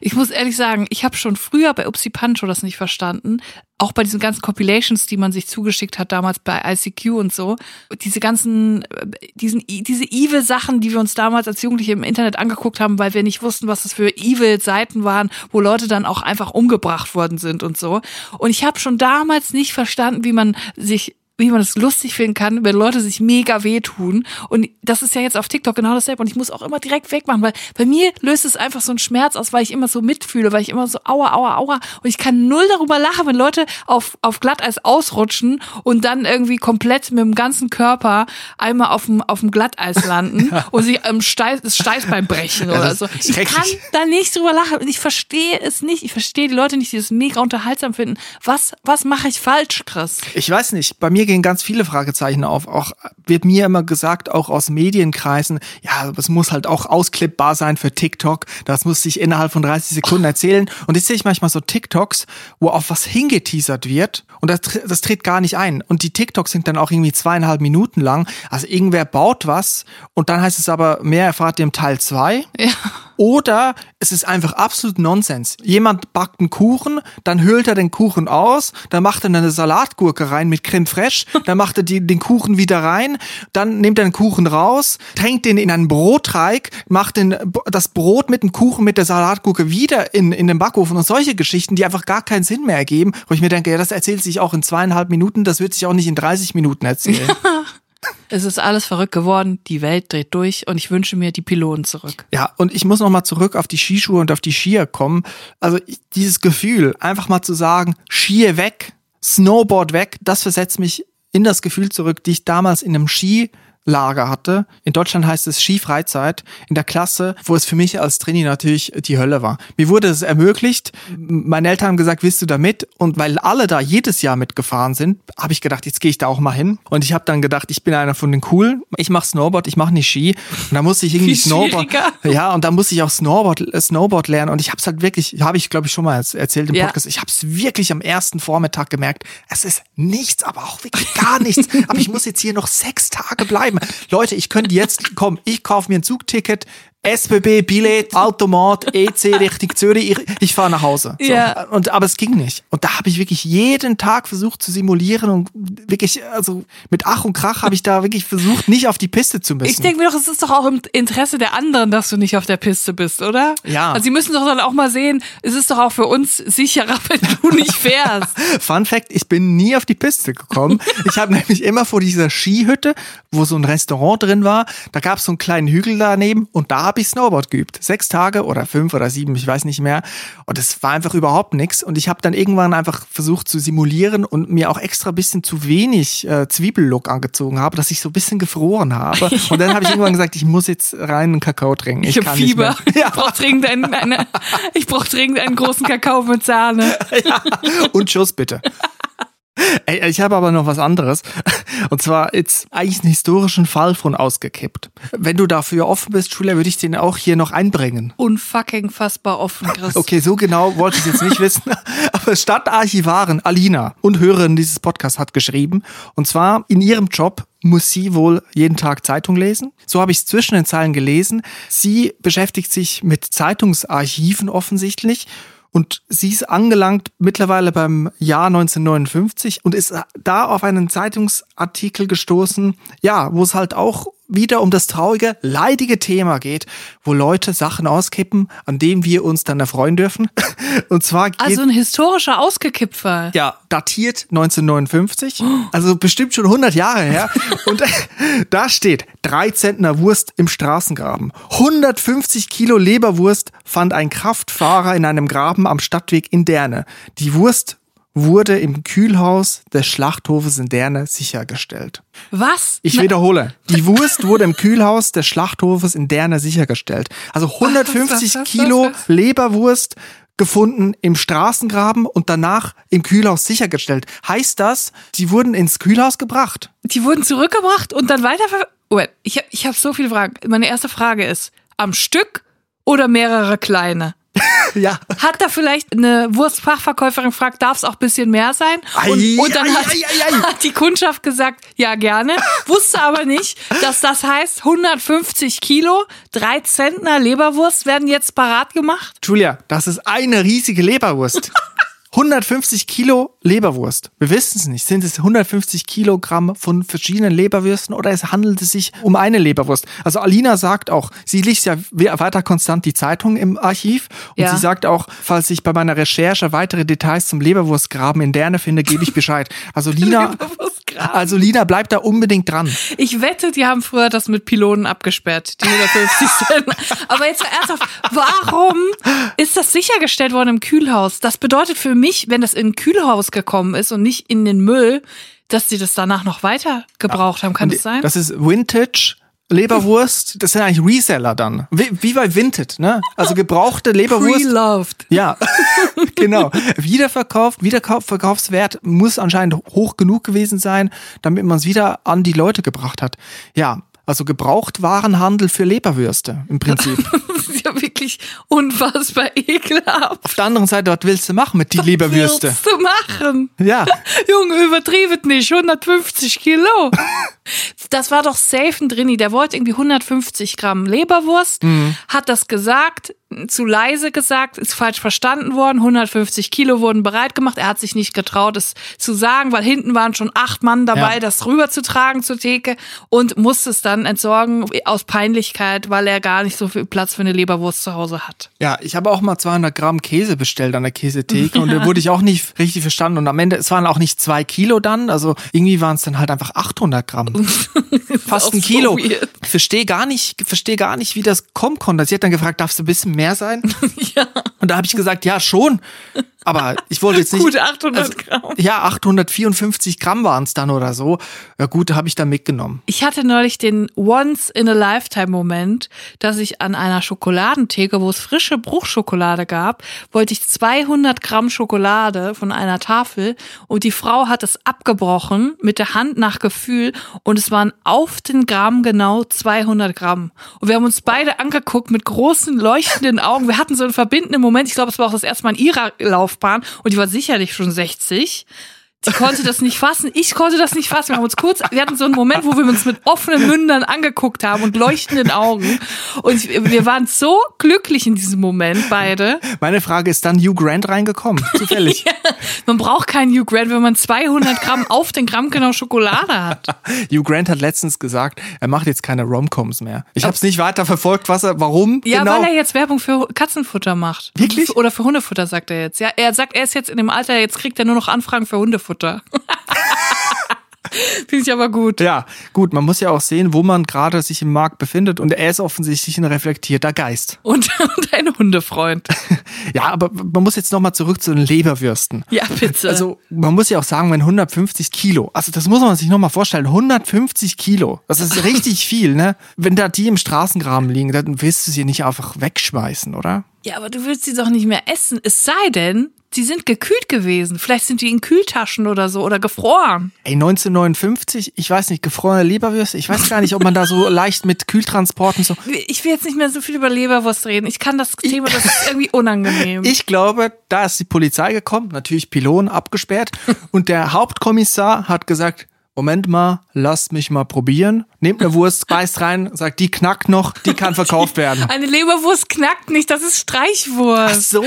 Ich muss ehrlich sagen, ich habe schon früher bei Upsi Pancho das nicht verstanden. Auch bei diesen ganzen Compilations, die man sich zugeschickt hat, damals bei ICQ und so. Diese ganzen, äh, diesen, diese Evil-Sachen, die wir uns damals als Jugendliche im Internet angeguckt haben, weil wir nicht wussten, was das für Evil-Seiten waren, wo Leute dann auch einfach umgebracht worden sind und so. Und ich habe schon damals nicht verstanden, wie man sich wie man es lustig finden kann, wenn Leute sich mega wehtun. Und das ist ja jetzt auf TikTok genau dasselbe. Und ich muss auch immer direkt wegmachen, weil bei mir löst es einfach so einen Schmerz aus, weil ich immer so mitfühle, weil ich immer so aua, aua, aua. Und ich kann null darüber lachen, wenn Leute auf, auf Glatteis ausrutschen und dann irgendwie komplett mit dem ganzen Körper einmal auf dem, auf dem Glatteis landen und sich ähm, Steiß, das Steißbein brechen oder das so. Ich kann da nicht drüber lachen und ich verstehe es nicht. Ich verstehe die Leute nicht, die das mega unterhaltsam finden. Was, was mache ich falsch, Chris? Ich weiß nicht, bei mir gehen ganz viele Fragezeichen auf. Auch wird mir immer gesagt, auch aus Medienkreisen, ja, das muss halt auch ausklippbar sein für TikTok. Das muss sich innerhalb von 30 Sekunden erzählen. Und jetzt sehe ich manchmal so TikToks, wo auf was hingeteasert wird und das, das tritt gar nicht ein. Und die TikToks sind dann auch irgendwie zweieinhalb Minuten lang. Also irgendwer baut was und dann heißt es aber, mehr erfahrt ihr im Teil zwei. Ja. Oder es ist einfach absolut Nonsens. Jemand backt einen Kuchen, dann höhlt er den Kuchen aus, dann macht er eine Salatgurke rein mit Creme fraiche, dann macht er die, den Kuchen wieder rein, dann nimmt er den Kuchen raus, tränkt den in einen Brotteig, macht den, das Brot mit dem Kuchen mit der Salatgurke wieder in, in den Backofen und solche Geschichten, die einfach gar keinen Sinn mehr ergeben, wo ich mir denke, ja, das erzählt sich auch in zweieinhalb Minuten, das wird sich auch nicht in 30 Minuten erzählen. Es ist alles verrückt geworden, die Welt dreht durch und ich wünsche mir die Pylonen zurück. Ja, und ich muss noch mal zurück auf die Skischuhe und auf die Skier kommen. Also dieses Gefühl, einfach mal zu sagen, Skier weg, Snowboard weg, das versetzt mich in das Gefühl zurück, die ich damals in einem Ski Lager hatte. In Deutschland heißt es Skifreizeit in der Klasse, wo es für mich als Traini natürlich die Hölle war. Mir wurde es ermöglicht. Meine Eltern haben gesagt, willst du da mit? Und weil alle da jedes Jahr mitgefahren sind, habe ich gedacht, jetzt gehe ich da auch mal hin. Und ich habe dann gedacht, ich bin einer von den coolen. Ich mache Snowboard, ich mache nicht Ski. Und da musste ich irgendwie Snowboard. Ja, und da musste ich auch Snowboard, äh, Snowboard lernen. Und ich habe es halt wirklich, habe ich glaube ich schon mal erzählt im Ja. Podcast. Ich habe es wirklich am ersten Vormittag gemerkt. Es ist nichts, aber auch wirklich gar nichts. aber ich muss jetzt hier noch sechs Tage bleiben. Leute, ich könnte jetzt, komm, ich kaufe mir ein Zugticket, SBB, Billett, Automat, EC Richtung Zürich, ich, ich fahre nach Hause. So. Ja. Und, aber es ging nicht. Und da habe ich wirklich jeden Tag versucht zu simulieren und wirklich, also mit Ach und Krach habe ich da wirklich versucht, nicht auf die Piste zu müssen. Ich denke mir doch, es ist doch auch im Interesse der anderen, dass du nicht auf der Piste bist, oder? Ja. Also sie müssen doch dann auch mal sehen, es ist doch auch für uns sicherer, wenn du nicht fährst. Fun Fact, ich bin nie auf die Piste gekommen. Ich habe nämlich immer vor dieser Skihütte, wo so ein Restaurant drin war, da gab es so einen kleinen Hügel daneben und da habe ich Snowboard geübt. Sechs Tage oder fünf oder sieben, ich weiß nicht mehr. Und es war einfach überhaupt nichts. Und ich habe dann irgendwann einfach versucht zu simulieren und mir auch extra ein bisschen zu wenig äh, Zwiebellook angezogen habe, dass ich so ein bisschen gefroren habe. Und dann habe ich irgendwann gesagt, ich muss jetzt rein einen Kakao trinken. Ich, hab kann nicht Fieber. mehr. Ich brauch dringend einen, eine, ich brauch dringend einen großen Kakao mit Sahne. ja. Und Schuss bitte. Ey, ich habe aber noch was anderes. Und zwar jetzt eigentlich einen historischen Fall von ausgekippt. Wenn du dafür offen bist, Julia, würde ich den auch hier noch einbringen. Unfucking fassbar offen, Chris. Okay, so genau wollte ich jetzt nicht wissen. Aber Stadtarchivarin Alina und Hörerin dieses Podcasts hat geschrieben. Und zwar in ihrem Job muss sie wohl jeden Tag Zeitung lesen. So habe ich es zwischen den Zeilen gelesen. Sie beschäftigt sich mit Zeitungsarchiven offensichtlich. Und sie ist angelangt mittlerweile beim Jahr 1959 und ist da auf einen Zeitungsartikel gestoßen, ja, wo es halt auch wieder um das traurige, leidige Thema geht, wo Leute Sachen auskippen, an denen wir uns dann erfreuen dürfen. Und zwar geht Also ein historischer Ausgekippt-Fall. ja, datiert 1959, also bestimmt schon 100 Jahre her. Und da steht, drei Zentner Wurst im Straßengraben. 150 Kilo Leberwurst fand ein Kraftfahrer in einem Graben am Stadtweg in Derne. Die Wurst wurde im Kühlhaus des Schlachthofes in Derne sichergestellt. Was? Ich wiederhole. Die Wurst wurde im Kühlhaus des Schlachthofes in Derne sichergestellt. Also 150 was, was, was, Kilo? Leberwurst gefunden im Straßengraben und danach im Kühlhaus sichergestellt. Heißt das, die wurden ins Kühlhaus gebracht? Die wurden zurückgebracht und dann weiter. Oh, ich habe ich hab so viele Fragen. Meine erste Frage ist: Am Stück oder mehrere kleine? Ja. Hat da vielleicht eine Wurstfachverkäuferin gefragt, darf es auch ein bisschen mehr sein? Und, Ei, und dann ei, hat, ei, hat die Kundschaft gesagt, ja gerne, wusste aber nicht, dass das heißt 150 Kilo, drei Zentner Leberwurst werden jetzt parat gemacht. Julia, das ist eine riesige Leberwurst. 150 Kilo Leberwurst. Wir wissen es nicht. Sind es 150 Kilogramm von verschiedenen Leberwürsten oder es handelt es sich um eine Leberwurst? Also Alina sagt auch, sie liest ja weiter konstant die Zeitung im Archiv und Ja. sie sagt auch, falls ich bei meiner Recherche weitere Details zum Leberwurstgraben in Derne finde, gebe ich Bescheid. Also Lina, Leberwurstgraben. also Lina bleibt da unbedingt dran. Ich wette, die haben früher das mit Pylonen abgesperrt, die 150 Cent. Aber jetzt mal ernsthaft, warum ist das sichergestellt worden im Kühlhaus? Das bedeutet für mich, wenn das in ein Kühlhaus gekommen ist und nicht in den Müll, dass die das danach noch weiter gebraucht haben. Kann das sein? Das ist Vintage. Leberwurst, das sind eigentlich Reseller dann. Wie, wie bei Vinted, ne? Also gebrauchte Leberwurst. Pre-loved. Ja, genau. Wiederverkauf, Wiederverkaufswert muss anscheinend hoch genug gewesen sein, damit man es wieder an die Leute gebracht hat. Ja, also Gebrauchtwarenhandel für Leberwürste im Prinzip. Das ist ja wirklich unfassbar ekelhaft. Auf der anderen Seite, was willst du machen mit die Leberwürste? Was willst du machen? Ja, Junge, übertrieben nicht. 150 Kilo. Das war doch safe ein Drini. Der wollte irgendwie 150 Gramm Leberwurst, Mhm. hat das gesagt. Zu leise gesagt, ist falsch verstanden worden. 150 Kilo wurden bereit gemacht. Er hat sich nicht getraut, es zu sagen, weil hinten waren schon acht Mann dabei, Ja. das rüberzutragen zur Theke und musste es dann entsorgen aus Peinlichkeit, weil er gar nicht so viel Platz für eine Leberwurst zu Hause hat. Ja, ich habe auch mal 200 Gramm Käse bestellt an der Käsetheke und da wurde ich auch nicht richtig verstanden. Und am Ende, es waren auch nicht zwei Kilo dann, also irgendwie waren es dann halt einfach 800 Gramm. Fast ein so Kilo. weird. Ich verstehe gar nicht, verstehe gar nicht, wie das kommen konnte. Sie hat dann gefragt, darfst du ein bisschen mehr sein? Ja, Und da habe ich gesagt, ja, schon. Aber ich wollte jetzt nicht. gute 800 also, Gramm. Ja, 854 Gramm waren es dann oder so. Ja gut, habe ich dann mitgenommen. Ich hatte neulich den Once-in-a-Lifetime-Moment, dass ich an einer Schokoladentheke, wo es frische Bruchschokolade gab, wollte ich 200 Gramm Schokolade von einer Tafel und die Frau hat es abgebrochen mit der Hand nach Gefühl und es waren auf den Gramm genau 200 Gramm. Und wir haben uns beide angeguckt mit großen leuchtenden Augen. Wir hatten so einen verbindenden Moment. Ich glaube, es war auch das erste Mal in ihrer Laufbahn und die war sicherlich schon 60. Sie konnte das nicht fassen, ich konnte das nicht fassen. Wir haben uns kurz, wir hatten so einen Moment, wo wir uns mit offenen Mündern angeguckt haben und leuchtenden Augen. Und wir waren so glücklich in diesem Moment, beide. Meine Frage ist dann Hugh Grant reingekommen, zufällig. Man braucht keinen Hugh Grant, wenn man 200 Gramm auf den Gramm genau Schokolade hat. Hugh Grant hat letztens gesagt, er macht jetzt keine Romcoms mehr. Ich habe es nicht weiter verfolgt, was er, warum Ja, genau. weil er jetzt Werbung für Katzenfutter macht. Wirklich? Oder für Hundefutter, sagt er jetzt. Ja, er sagt, er ist jetzt in dem Alter, jetzt kriegt er nur noch Anfragen für Hundefutter. Finde ich aber gut. ja, gut, man muss ja auch sehen, wo man gerade sich im Markt befindet und er ist offensichtlich ein reflektierter Geist. Und, und ein Hundefreund. Ja, aber man muss jetzt nochmal zurück zu den Leberwürsten. Ja, bitte. Also man muss ja auch sagen, wenn 150 Kilo, also das muss man sich nochmal vorstellen, 150 Kilo, das ist richtig viel, ne? Wenn da die im Straßengraben liegen, dann willst du sie nicht einfach wegschmeißen, oder? Ja, aber du willst sie doch nicht mehr essen. Es sei denn, sie sind gekühlt gewesen. Vielleicht sind die in Kühltaschen oder so oder gefroren. Ey, 1959, ich weiß nicht, gefrorene Leberwürste, ich weiß gar nicht, ob man da so leicht mit Kühltransporten so. Ich will jetzt nicht mehr so viel über Leberwurst reden. Ich kann das Thema, das ist irgendwie unangenehm. Ich glaube, da ist die Polizei gekommen, natürlich Pylonen abgesperrt und der Hauptkommissar hat gesagt, Moment mal, lasst mich mal probieren. Nehmt eine Wurst, beißt rein, sagt, die knackt noch, die kann verkauft werden. Eine Leberwurst knackt nicht, das ist Ach Streichwurst. so.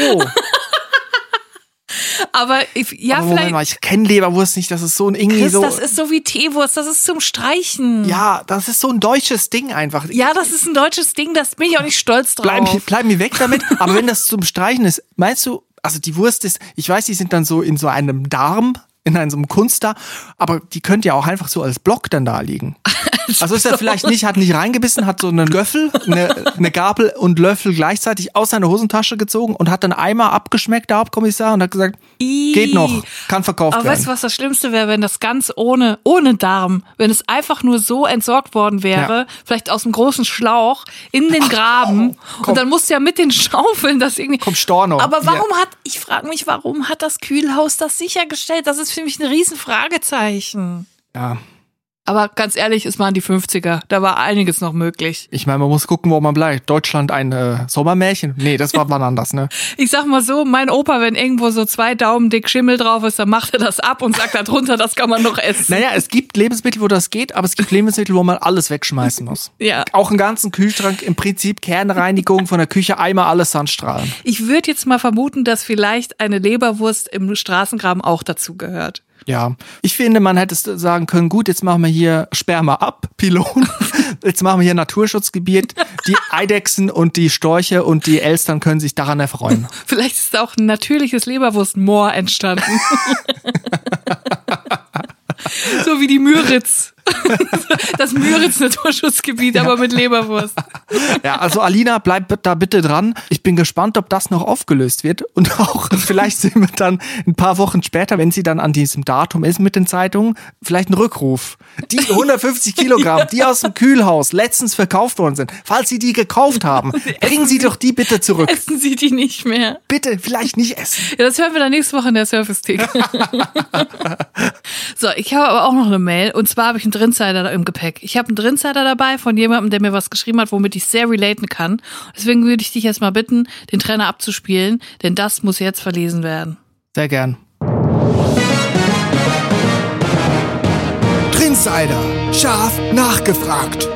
Aber ich, ja, Aber Moment vielleicht. mal, ich kenne Leberwurst nicht, das ist so ein irgendwie Chris, so. das ist so wie Teewurst, das ist zum Streichen. ja, das ist so ein deutsches Ding einfach. Ja, das ist ein deutsches Ding, das bin ich auch nicht stolz drauf. bleib, bleib mir weg damit. Aber wenn das zum Streichen ist, meinst du, also die Wurst ist, ich weiß, die sind dann so in so einem Darm, in einem so einem Kunstdarm, aber die könnte ja auch einfach so als Block dann da liegen. Also ist er vielleicht nicht, hat nicht reingebissen, hat so einen Göffel, eine, eine Gabel und Löffel gleichzeitig aus seiner Hosentasche gezogen und hat dann einmal abgeschmeckt, der Hauptkommissar, und hat gesagt, geht noch, kann verkauft Aber werden. weißt du, was das Schlimmste wäre, wenn das ganz ohne, ohne Darm, wenn es einfach nur so entsorgt worden wäre, Ja. vielleicht aus einem großen Schlauch in den Graben komm. und dann musst du ja mit den Schaufeln das irgendwie. Komm, Storno. Aber warum hat, ich frage mich, warum hat das Kühlhaus das sichergestellt? Das ist für mich ein Riesenfragezeichen. Ja. Aber ganz ehrlich, es waren die 50er. Da war einiges noch möglich. Ich meine, man muss gucken, wo man bleibt. Deutschland ein äh, Sommermärchen? Nee, das war wann anders, ne? Ich sag mal so, mein Opa, wenn irgendwo so zwei Daumen dick Schimmel drauf ist, dann macht er das ab und sagt darunter, das kann man noch essen. Naja, es gibt Lebensmittel, wo das geht, aber es gibt Lebensmittel, wo man alles wegschmeißen muss. Ja. Auch einen ganzen Kühlschrank, im Prinzip Kernreinigung von der Küche, einmal alles Sandstrahlen. Ich würde jetzt mal vermuten, dass vielleicht eine Leberwurst im Straßengraben auch dazu gehört. Ja, ich finde, man hätte sagen können, gut, jetzt machen wir hier Sperma ab, Pylon. Jetzt machen wir hier Naturschutzgebiet. Die Eidechsen und die Storche und die Elstern können sich daran erfreuen. Vielleicht ist auch ein natürliches Leberwurstmoor entstanden. so wie die Müritz. Das Müritz-Naturschutzgebiet, aber mit Leberwurst. Ja, also Alina, bleib da bitte dran. Ich bin gespannt, ob das noch aufgelöst wird. Und auch vielleicht sind wir dann ein paar Wochen später, wenn sie dann an diesem Datum ist mit den Zeitungen, vielleicht ein Rückruf. Die 150 Kilogramm, die aus dem Kühlhaus letztens verkauft worden sind, falls Sie die gekauft haben, bringen Sie doch die bitte zurück. Essen Sie die nicht mehr. Bitte, vielleicht nicht essen. Ja, das hören wir dann nächste Woche in der Surface-Theke. so, ich habe aber auch noch eine Mail. Und zwar habe ich einen Drinsider im Gepäck. Ich habe einen Drinsider dabei von jemandem, der mir was geschrieben hat, womit ich sehr relaten kann. Deswegen würde ich dich jetzt mal bitten, den Trainer abzuspielen, denn das muss jetzt verlesen werden. Sehr gern. Trinsider. Scharf nachgefragt.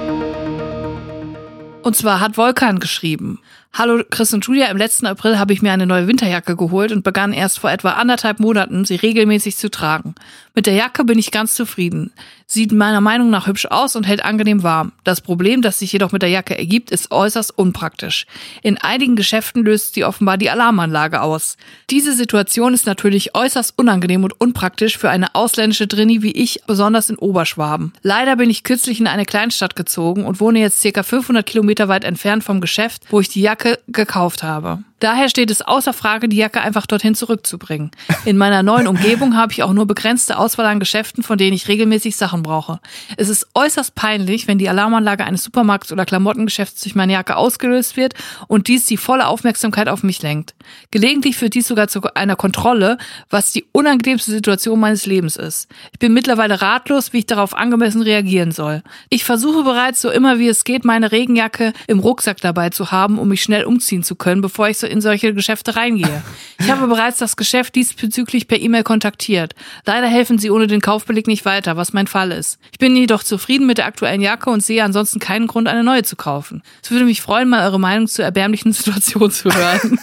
Und zwar hat Volkan geschrieben. Hallo Chris und Julia, im letzten April habe ich mir eine neue Winterjacke geholt und begann erst vor etwa anderthalb Monaten, sie regelmäßig zu tragen. Mit der Jacke bin ich ganz zufrieden. Sieht meiner Meinung nach hübsch aus und hält angenehm warm. Das Problem, das sich jedoch mit der Jacke ergibt, ist äußerst unpraktisch. In einigen Geschäften löst sie offenbar die Alarmanlage aus. Diese Situation ist natürlich äußerst unangenehm und unpraktisch für eine ausländische Drini wie ich, besonders in Oberschwaben. Leider bin ich kürzlich in eine Kleinstadt gezogen und wohne jetzt circa 500 Kilometer weit entfernt vom Geschäft, wo ich die Jacke gekauft habe. Daher steht es außer Frage, die Jacke einfach dorthin zurückzubringen. In meiner neuen Umgebung habe ich auch nur begrenzte Auswahl an Geschäften, von denen ich regelmäßig Sachen brauche. Es ist äußerst peinlich, wenn die Alarmanlage eines Supermarkts oder Klamottengeschäfts durch meine Jacke ausgelöst wird und dies die volle Aufmerksamkeit auf mich lenkt. Gelegentlich führt dies sogar zu einer Kontrolle, was die unangenehmste Situation meines Lebens ist. Ich bin mittlerweile ratlos, wie ich darauf angemessen reagieren soll. Ich versuche bereits so immer wie es geht, meine Regenjacke im Rucksack dabei zu haben, um mich schnell umziehen zu können, bevor ich so in solche Geschäfte reingehe. Ich habe bereits das Geschäft diesbezüglich per E-Mail kontaktiert. Leider helfen sie ohne den Kaufbeleg nicht weiter, was mein Fall ist. Ich bin jedoch zufrieden mit der aktuellen Jacke und sehe ansonsten keinen Grund, eine neue zu kaufen. Es würde mich freuen, mal eure Meinung zur erbärmlichen Situation zu hören.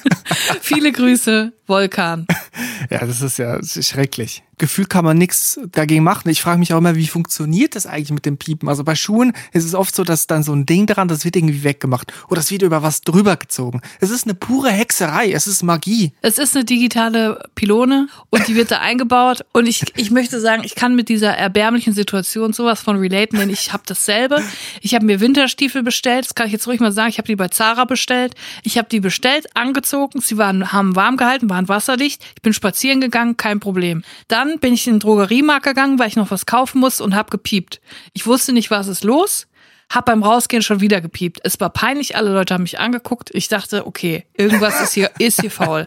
Viele Grüße, Volkan. Ja, das ist ja schrecklich. Gefühl kann man nichts dagegen machen. Ich frage mich auch immer, wie funktioniert das eigentlich mit dem Piepen? Also bei Schuhen ist es oft so, dass dann so ein Ding dran, das wird irgendwie weggemacht oder es wird über was drüber gezogen. Es ist eine pure Hexerei, es ist Magie. Es ist eine digitale Pylone und die wird da eingebaut und ich, ich möchte sagen, ich kann mit dieser erbärmlichen Situation sowas von relaten, denn ich habe dasselbe. Ich habe mir Winterstiefel bestellt, das kann ich jetzt ruhig mal sagen, ich habe die bei Zara bestellt. Ich habe die bestellt, angezogen, sie waren haben warm gehalten, waren wasserdicht. Ich bin spazieren gegangen, kein Problem. Dann bin ich in den Drogeriemarkt gegangen, weil ich noch was kaufen muss und hab gepiept. Ich wusste nicht, was ist los. Hab beim Rausgehen schon wieder gepiept. Es war peinlich, alle Leute haben mich angeguckt. Ich dachte, okay, irgendwas ist hier, ist hier faul.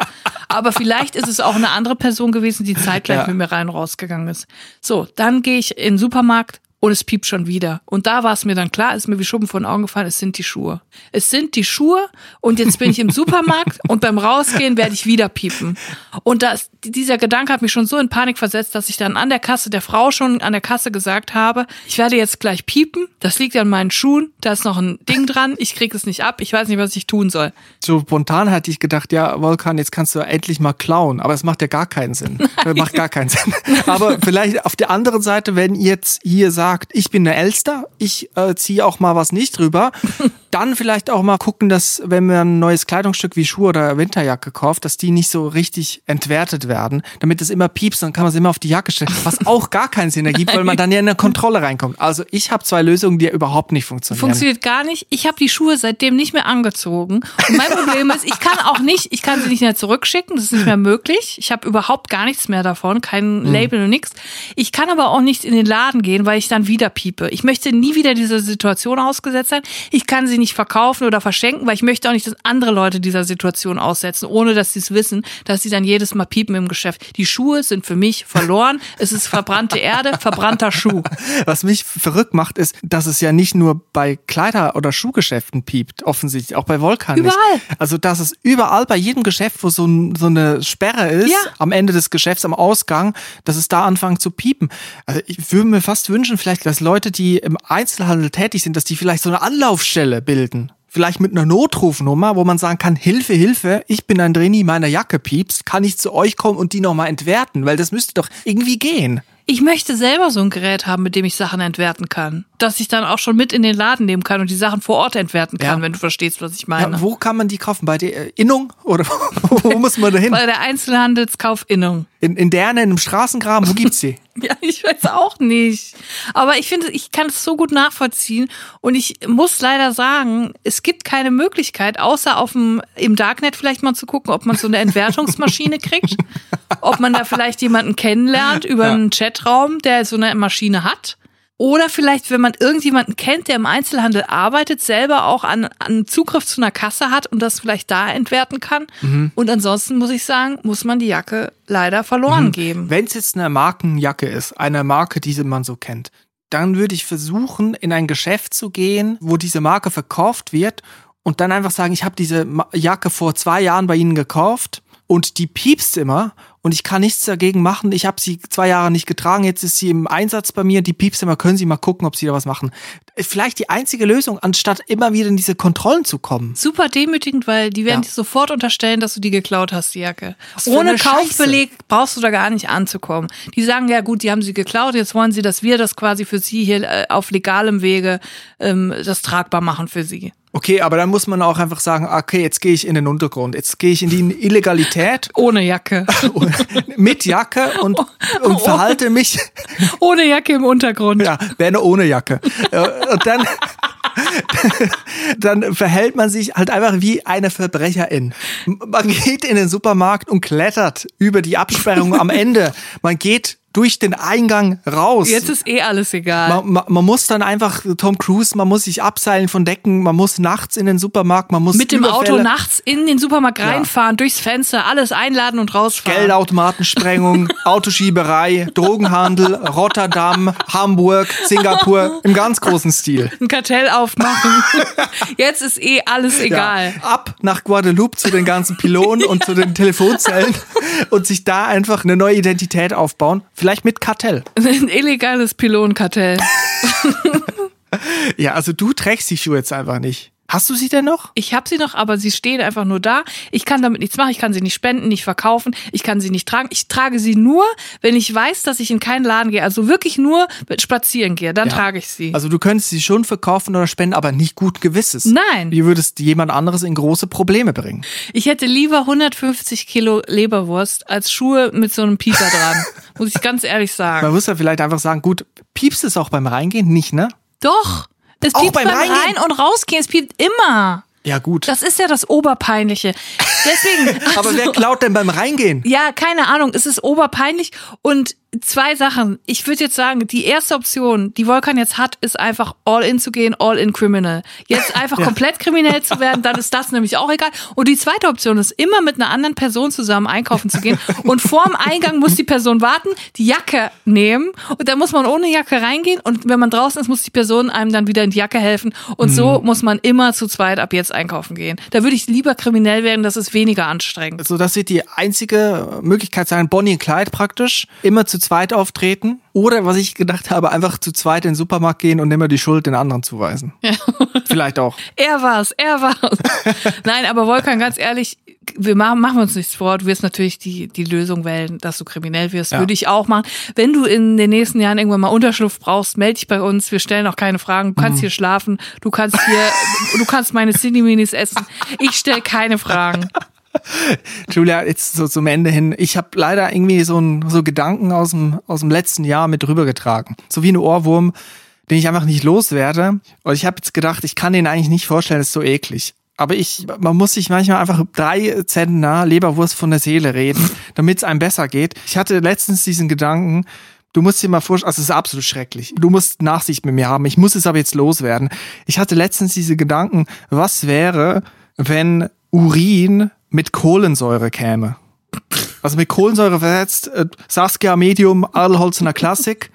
Aber vielleicht ist es auch eine andere Person gewesen, die zeitgleich ja. mit mir rein rausgegangen ist. So, dann gehe ich in den Supermarkt, und es piept schon wieder. Und da war es mir dann klar, ist mir wie Schuppen von den Augen gefallen, es sind die Schuhe. Es sind die Schuhe und jetzt bin ich im Supermarkt und beim Rausgehen werde ich wieder piepen. Und das, dieser Gedanke hat mich schon so in Panik versetzt, dass ich dann an der Kasse, der Frau schon an der Kasse gesagt habe, ich werde jetzt gleich piepen, das liegt an meinen Schuhen, da ist noch ein Ding dran, ich kriege es nicht ab, ich weiß nicht, was ich tun soll. So spontan hatte ich gedacht, ja, Volkan, jetzt kannst du endlich mal klauen, aber es macht ja gar keinen Sinn. Das macht gar keinen Sinn. Aber vielleicht auf der anderen Seite, wenn ihr jetzt hier sagt, ich bin der Elster, ich äh, ziehe auch mal was nicht drüber, dann vielleicht auch mal gucken, dass wenn man ein neues Kleidungsstück wie Schuhe oder Winterjacke kauft, dass die nicht so richtig entwertet werden, damit es immer piepst, dann kann man es immer auf die Jacke stellen, was auch gar keinen Sinn ergibt, weil man dann ja in eine Kontrolle reinkommt. Also ich habe zwei Lösungen, die ja überhaupt nicht funktionieren. Funktioniert gar nicht. Ich habe die Schuhe seitdem nicht mehr angezogen. Und mein Problem ist, ich kann auch nicht, ich kann sie nicht mehr zurückschicken, das ist nicht mehr möglich. Ich habe überhaupt gar nichts mehr davon, kein hm. Label und nichts. Ich kann aber auch nicht in den Laden gehen, weil ich dann wieder piepe. Ich möchte nie wieder dieser Situation ausgesetzt sein. Ich kann sie nicht verkaufen oder verschenken, weil ich möchte auch nicht, dass andere Leute dieser Situation aussetzen, ohne dass sie es wissen, dass sie dann jedes Mal piepen im Geschäft. Die Schuhe sind für mich verloren. Es ist verbrannte Erde, verbrannter Schuh. Was mich verrückt macht, ist, dass es ja nicht nur bei Kleider- oder Schuhgeschäften piept, offensichtlich, auch bei Volkan Überall. Nicht. Also, dass es überall bei jedem Geschäft, wo so, ein, so eine Sperre ist, ja. am Ende des Geschäfts, am Ausgang, dass es da anfängt zu piepen. Also, ich würde mir fast wünschen, vielleicht, dass Leute, die im Einzelhandel tätig sind, dass die vielleicht so eine Anlaufstelle bilden vielleicht mit einer Notrufnummer, wo man sagen kann, Hilfe, Hilfe, ich bin ein Drini, meine Jacke piepst, kann ich zu euch kommen und die nochmal entwerten? Weil das müsste doch irgendwie gehen. Ich möchte selber so ein Gerät haben, mit dem ich Sachen entwerten kann. Dass ich dann auch schon mit in den Laden nehmen kann und die Sachen vor Ort entwerten kann, ja. wenn du verstehst, was ich meine. Ja, wo kann man die kaufen? Bei der äh, Innung? Oder wo muss man da hin? Bei der Einzelhandelskauf Innung. In, in der, in einem Straßengraben, wo gibt's die? ja, ich weiß auch nicht. Aber ich finde, ich kann es so gut nachvollziehen. Und ich muss leider sagen, es gibt keine Möglichkeit, außer auf dem, im Darknet vielleicht mal zu gucken, ob man so eine Entwertungsmaschine kriegt. Ob man da vielleicht jemanden kennenlernt über ja. einen Chatraum, der so eine Maschine hat. Oder vielleicht, wenn man irgendjemanden kennt, der im Einzelhandel arbeitet, selber auch an, an Zugriff zu einer Kasse hat und das vielleicht da entwerten kann. Mhm. Und ansonsten muss ich sagen, muss man die Jacke leider verloren mhm. geben. Wenn es jetzt eine Markenjacke ist, eine Marke, die man so kennt, dann würde ich versuchen, in ein Geschäft zu gehen, wo diese Marke verkauft wird und dann einfach sagen, ich habe diese Jacke vor zwei Jahren bei Ihnen gekauft und die piepst immer und ich kann nichts dagegen machen. Ich habe sie zwei Jahre nicht getragen, jetzt ist sie im Einsatz bei mir, die piepst immer, können Sie mal gucken, ob Sie da was machen. Vielleicht die einzige Lösung, anstatt immer wieder in diese Kontrollen zu kommen. Super demütigend, weil die werden Ja. dir sofort unterstellen, dass du die geklaut hast, die Jacke. Ohne eine Scheiße. Kaufbeleg brauchst du da gar nicht anzukommen. Die sagen, ja gut, die haben sie geklaut, jetzt wollen sie, dass wir das quasi für sie hier äh, auf legalem Wege ähm, das tragbar machen für sie. Okay, aber dann muss man auch einfach sagen, okay, jetzt gehe ich in den Untergrund, jetzt gehe ich in die Illegalität Ohne Jacke. mit Jacke und, und verhalte mich Ohne Jacke im Untergrund. Ja, wäre ohne Jacke. Äh, Und dann, dann verhält man sich halt einfach wie eine Verbrecherin. Man geht in den Supermarkt und klettert über die Absperrung am Ende. Man geht durch den Eingang raus. Jetzt ist eh alles egal. man, man, man muss dann einfach Tom Cruise, man muss sich abseilen von Decken, man muss nachts in den Supermarkt, man muss Mit dem Auto Überfälle- nachts in den Supermarkt reinfahren, durchs Fenster, alles einladen und rausfahren. Geldautomatensprengung, Autoschieberei, Drogenhandel, Rotterdam, Hamburg, Singapur im ganz großen Stil. Ein Kartell aufmachen. Jetzt ist eh alles egal. Ja, ab nach Guadeloupe zu den ganzen Pylonen und zu den Telefonzellen und sich da einfach eine neue Identität aufbauen. Vielleicht mit Kartell. Ein illegales Pylonenkartell. Ja, also du trägst die Schuhe jetzt einfach nicht. Hast du sie denn noch? Ich habe sie noch, aber sie stehen einfach nur da. Ich kann damit nichts machen. Ich kann sie nicht spenden, nicht verkaufen. Ich kann sie nicht tragen. Ich trage sie nur, wenn ich weiß, dass ich in keinen Laden gehe. Also wirklich nur spazieren gehe. Dann Ja. trage ich sie. Also du könntest sie schon verkaufen oder spenden, aber nicht gut gewisses. Nein. Wie würdest jemand anderes in große Probleme bringen? Ich hätte lieber 150 Kilo Leberwurst als Schuhe mit so einem Pieper dran. Muss ich ganz ehrlich sagen. Man muss ja vielleicht einfach sagen, gut, piepst es auch beim Reingehen? Nicht, ne? Doch. Es Auch piept beim beim? Rein- und Rausgehen. Es piept immer. Ja, gut. Das ist ja das Oberpeinliche. Deswegen. aber also- wer klaut denn beim Reingehen? Ja, keine Ahnung. Es ist oberpeinlich. Und zwei Sachen. Ich würde jetzt sagen, die erste Option, die Volkan jetzt hat, ist einfach all in zu gehen, all in criminal. Jetzt einfach komplett kriminell zu werden, dann ist das nämlich auch egal. Und die zweite Option ist, immer mit einer anderen Person zusammen einkaufen zu gehen. Und vorm Eingang muss die Person warten, die Jacke nehmen. Und dann muss man ohne Jacke reingehen. Und wenn man draußen ist, muss die Person einem dann wieder in die Jacke helfen. Und so muss man immer zu zweit ab jetzt einkaufen gehen. Da würde ich lieber kriminell werden, das ist weniger anstrengend. So, das wird die einzige Möglichkeit sein, Bonnie und Clyde praktisch, immer zu zweit auftreten. Oder was ich gedacht habe, einfach zu zweit in den Supermarkt gehen und immer die Schuld den anderen zuweisen. Vielleicht auch. Er war's, er war's. Nein, aber Wolfgang, ganz ehrlich, wir machen, machen wir uns nichts vor. Du wirst natürlich die, die Lösung wählen, dass du kriminell wirst. Ja. Würde ich auch machen. Wenn du in den nächsten Jahren irgendwann mal Unterschlupf brauchst, melde dich bei uns. Wir stellen auch keine Fragen. Du kannst hier schlafen. Du kannst hier, du kannst meine Cindy-Minis essen. Ich stelle keine Fragen. Julia, jetzt so zum Ende hin. Ich habe leider irgendwie so, ein, so Gedanken aus dem, aus dem letzten Jahr mit rübergetragen. So wie ein Ohrwurm, den ich einfach nicht loswerde. Und ich habe jetzt gedacht, ich kann den eigentlich nicht vorstellen, das ist so eklig. Aber ich, man muss sich manchmal einfach drei Zentner Leberwurst von der Seele reden, damit es einem besser geht. Ich hatte letztens diesen Gedanken, Du musst dir mal vorstellen, also es ist absolut schrecklich. Du musst Nachsicht mit mir haben. Ich muss es aber jetzt loswerden. Ich hatte letztens diese Gedanken, was wäre, wenn Urin mit Kohlensäure käme? Also mit Kohlensäure versetzt, äh, Saskia Medium, Adelholzener Klassik.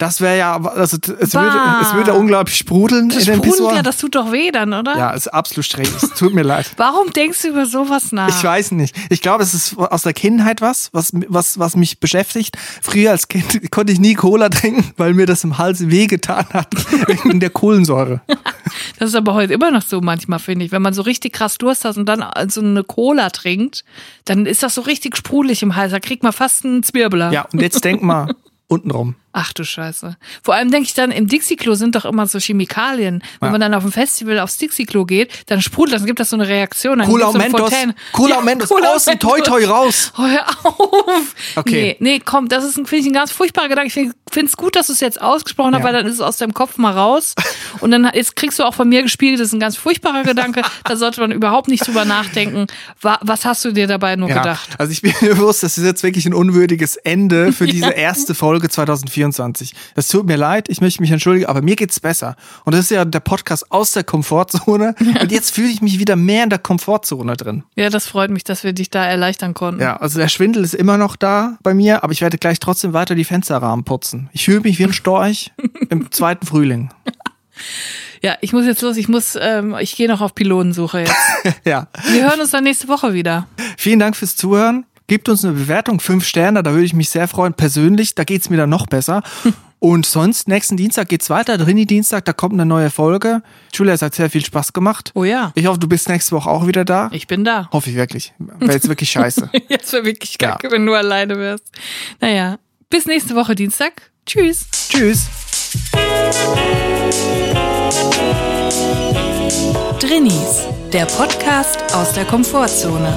Das wäre ja, also es würde, es würde unglaublich sprudeln Das in den Pissoir. ja, das tut doch weh dann, oder? Ja, ist absolut schrecklich. Es tut mir leid. Warum denkst du über sowas nach? Ich weiß nicht. Ich glaube, es ist aus der Kindheit was, was, was, was mich beschäftigt. Früher als Kind konnte ich nie Cola trinken, weil mir das im Hals wehgetan hat, wegen der Kohlensäure. Das ist aber heute immer noch so manchmal, finde ich. Wenn man so richtig krass Durst hat und dann so eine Cola trinkt, dann ist das so richtig sprudelig im Hals. Da kriegt man fast einen Zwirbler. Ja, und jetzt denk mal untenrum. Ach du Scheiße. Vor allem denke ich dann, im Dixie-Klo sind doch immer so Chemikalien. Wenn Ja. man dann auf dem Festival aufs Dixie-Klo geht, dann sprudelt das, dann gibt das so eine Reaktion. Dann Cola Mentos. Cola Ja, Mentos. Cola Außen, toi, Mentos. toi, raus. Oh, hör auf. Okay. Nee, nee, komm, das ist, ein- finde ich, ein ganz furchtbarer Gedanke. Ich finde es gut, dass du es jetzt ausgesprochen hast, Ja. weil dann ist es aus deinem Kopf mal raus. Und dann jetzt kriegst du auch von mir gespielt, das ist ein ganz furchtbarer Gedanke. Da sollte man überhaupt nicht drüber nachdenken. Wa- Was hast du dir dabei nur Ja, gedacht? also ich bin mir bewusst, das ist jetzt wirklich ein unwürdiges Ende für diese erste Folge 2024. Das tut mir leid, ich möchte mich entschuldigen, aber mir geht's besser. Und das ist ja der Podcast aus der Komfortzone. Und jetzt fühle ich mich wieder mehr in der Komfortzone drin. Ja, das freut mich, dass wir dich da erleichtern konnten. Ja, also der Schwindel ist immer noch da bei mir, aber ich werde gleich trotzdem weiter die Fensterrahmen putzen. Ich fühle mich wie ein Storch im zweiten Frühling. Ja, ich muss jetzt los. Ich muss, ähm, ich gehe noch auf Pylonensuche jetzt. ja. Wir hören uns dann nächste Woche wieder. Vielen Dank fürs Zuhören. Gebt uns eine Bewertung, fünf Sterne, da würde ich mich sehr freuen. Persönlich, da geht's mir dann noch besser. Und sonst, nächsten Dienstag geht's weiter, Drini-Dienstag, da kommt eine neue Folge. Julia, es hat sehr viel Spaß gemacht. Oh ja. Ich hoffe, du bist nächste Woche auch wieder da. Ich bin da. Hoffe ich wirklich. Wäre jetzt wirklich scheiße. Jetzt wäre wirklich kacke, wenn du alleine wärst. Naja, bis nächste Woche Dienstag. Tschüss. Tschüss. Drinnies, der Podcast aus der Komfortzone.